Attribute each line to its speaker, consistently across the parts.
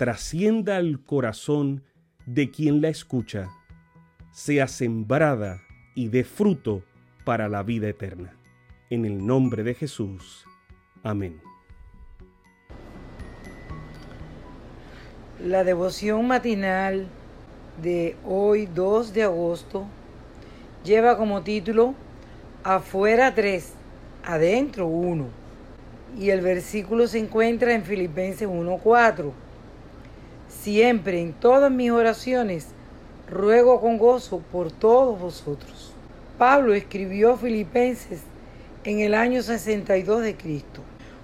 Speaker 1: trascienda al corazón de quien la escucha, sea sembrada y dé fruto para la vida eterna. En el nombre de Jesús. Amén.
Speaker 2: La devoción matinal de hoy 2 de agosto lleva como título Afuera 3, adentro 1. Y el versículo se encuentra en Filipenses 1.4. Siempre en todas mis oraciones ruego con gozo por todos vosotros. Pablo escribió Filipenses en el año 62 de Cristo,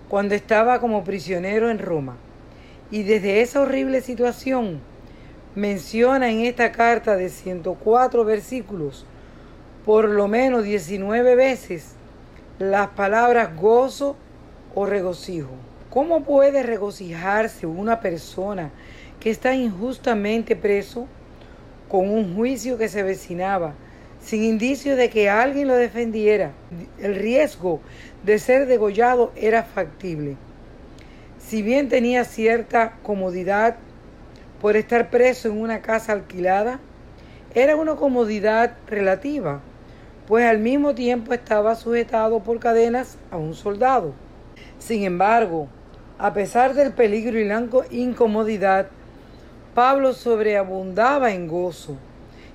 Speaker 2: cuando estaba como prisionero en Roma. Y desde esa horrible situación menciona en esta carta de 104 versículos por lo menos 19 veces las palabras gozo o regocijo. ¿Cómo puede regocijarse una persona que está injustamente preso con un juicio que se vecinaba, sin indicio de que alguien lo defendiera? El riesgo de ser degollado era factible. Si bien tenía cierta comodidad por estar preso en una casa alquilada, era una comodidad relativa pues al mismo tiempo estaba sujetado por cadenas a un soldado. Sin embargo, a pesar del peligro y la incomodidad, Pablo sobreabundaba en gozo.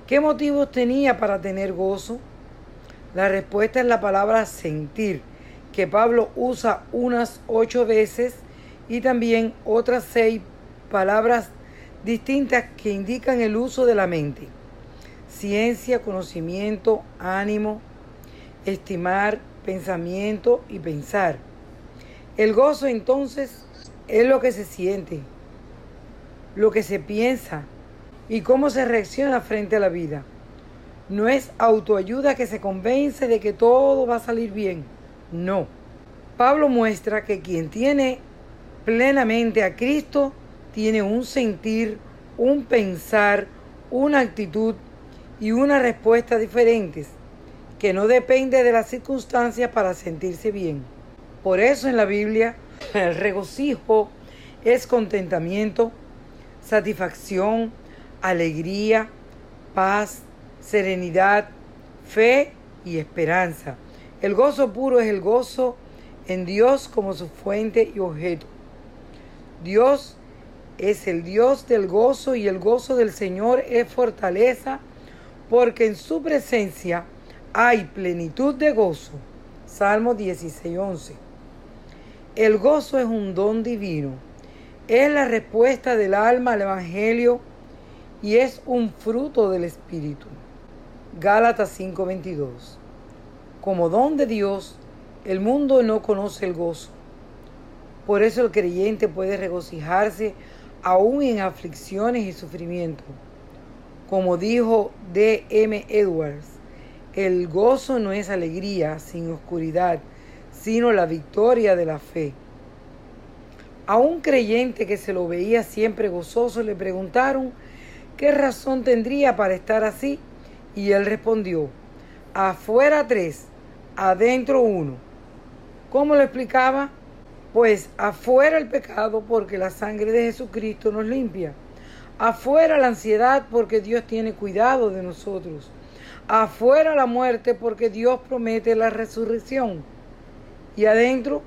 Speaker 2: ¿Qué motivos tenía para tener gozo? La respuesta es la palabra sentir, que Pablo usa unas ocho veces y también otras seis palabras distintas que indican el uso de la mente ciencia, conocimiento, ánimo, estimar, pensamiento y pensar. El gozo entonces es lo que se siente, lo que se piensa y cómo se reacciona frente a la vida. No es autoayuda que se convence de que todo va a salir bien. No. Pablo muestra que quien tiene plenamente a Cristo tiene un sentir, un pensar, una actitud y una respuesta diferentes, que no depende de las circunstancias para sentirse bien. Por eso en la Biblia el regocijo es contentamiento, satisfacción, alegría, paz, serenidad, fe y esperanza. El gozo puro es el gozo en Dios como su fuente y objeto. Dios es el Dios del gozo y el gozo del Señor es fortaleza porque en su presencia hay plenitud de gozo. Salmo 16:11. El gozo es un don divino. Es la respuesta del alma al Evangelio y es un fruto del Espíritu. Gálatas 5:22. Como don de Dios, el mundo no conoce el gozo. Por eso el creyente puede regocijarse aún en aflicciones y sufrimiento como dijo D. M. Edwards, el gozo no es alegría sin oscuridad, sino la victoria de la fe. A un creyente que se lo veía siempre gozoso le preguntaron qué razón tendría para estar así y él respondió, afuera tres, adentro uno. ¿Cómo lo explicaba? Pues afuera el pecado porque la sangre de Jesucristo nos limpia Afuera la ansiedad porque Dios tiene cuidado de nosotros. Afuera la muerte porque Dios promete la resurrección. Y adentro,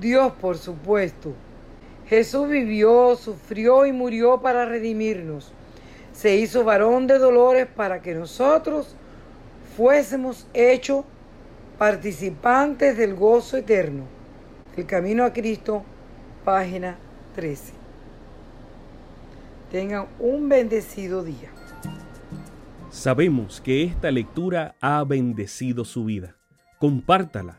Speaker 2: Dios por supuesto. Jesús vivió, sufrió y murió para redimirnos. se hizo varón de dolores para que nosotros fuésemos hechos participantes del gozo eterno. El camino a Cristo, página 13. Tengan un bendecido día.
Speaker 1: Sabemos que esta lectura ha bendecido su vida. Compártala,